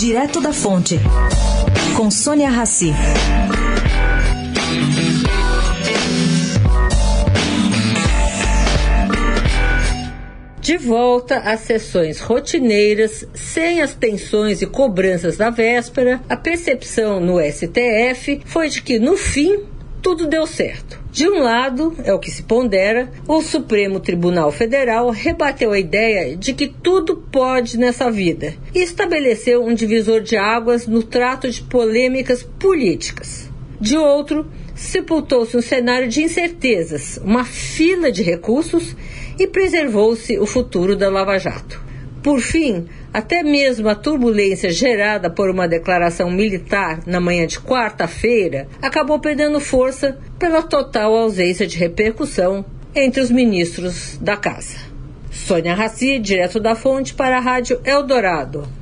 Direto da Fonte, com Sônia Rassi. De volta às sessões rotineiras, sem as tensões e cobranças da véspera, a percepção no STF foi de que, no fim, tudo deu certo. De um lado, é o que se pondera, o Supremo Tribunal Federal rebateu a ideia de que tudo pode nessa vida e estabeleceu um divisor de águas no trato de polêmicas políticas. De outro, sepultou-se um cenário de incertezas, uma fila de recursos e preservou-se o futuro da Lava Jato. Por fim, até mesmo a turbulência gerada por uma declaração militar na manhã de quarta-feira acabou perdendo força pela total ausência de repercussão entre os ministros da casa. Sônia Raci, direto da fonte para a Rádio Eldorado.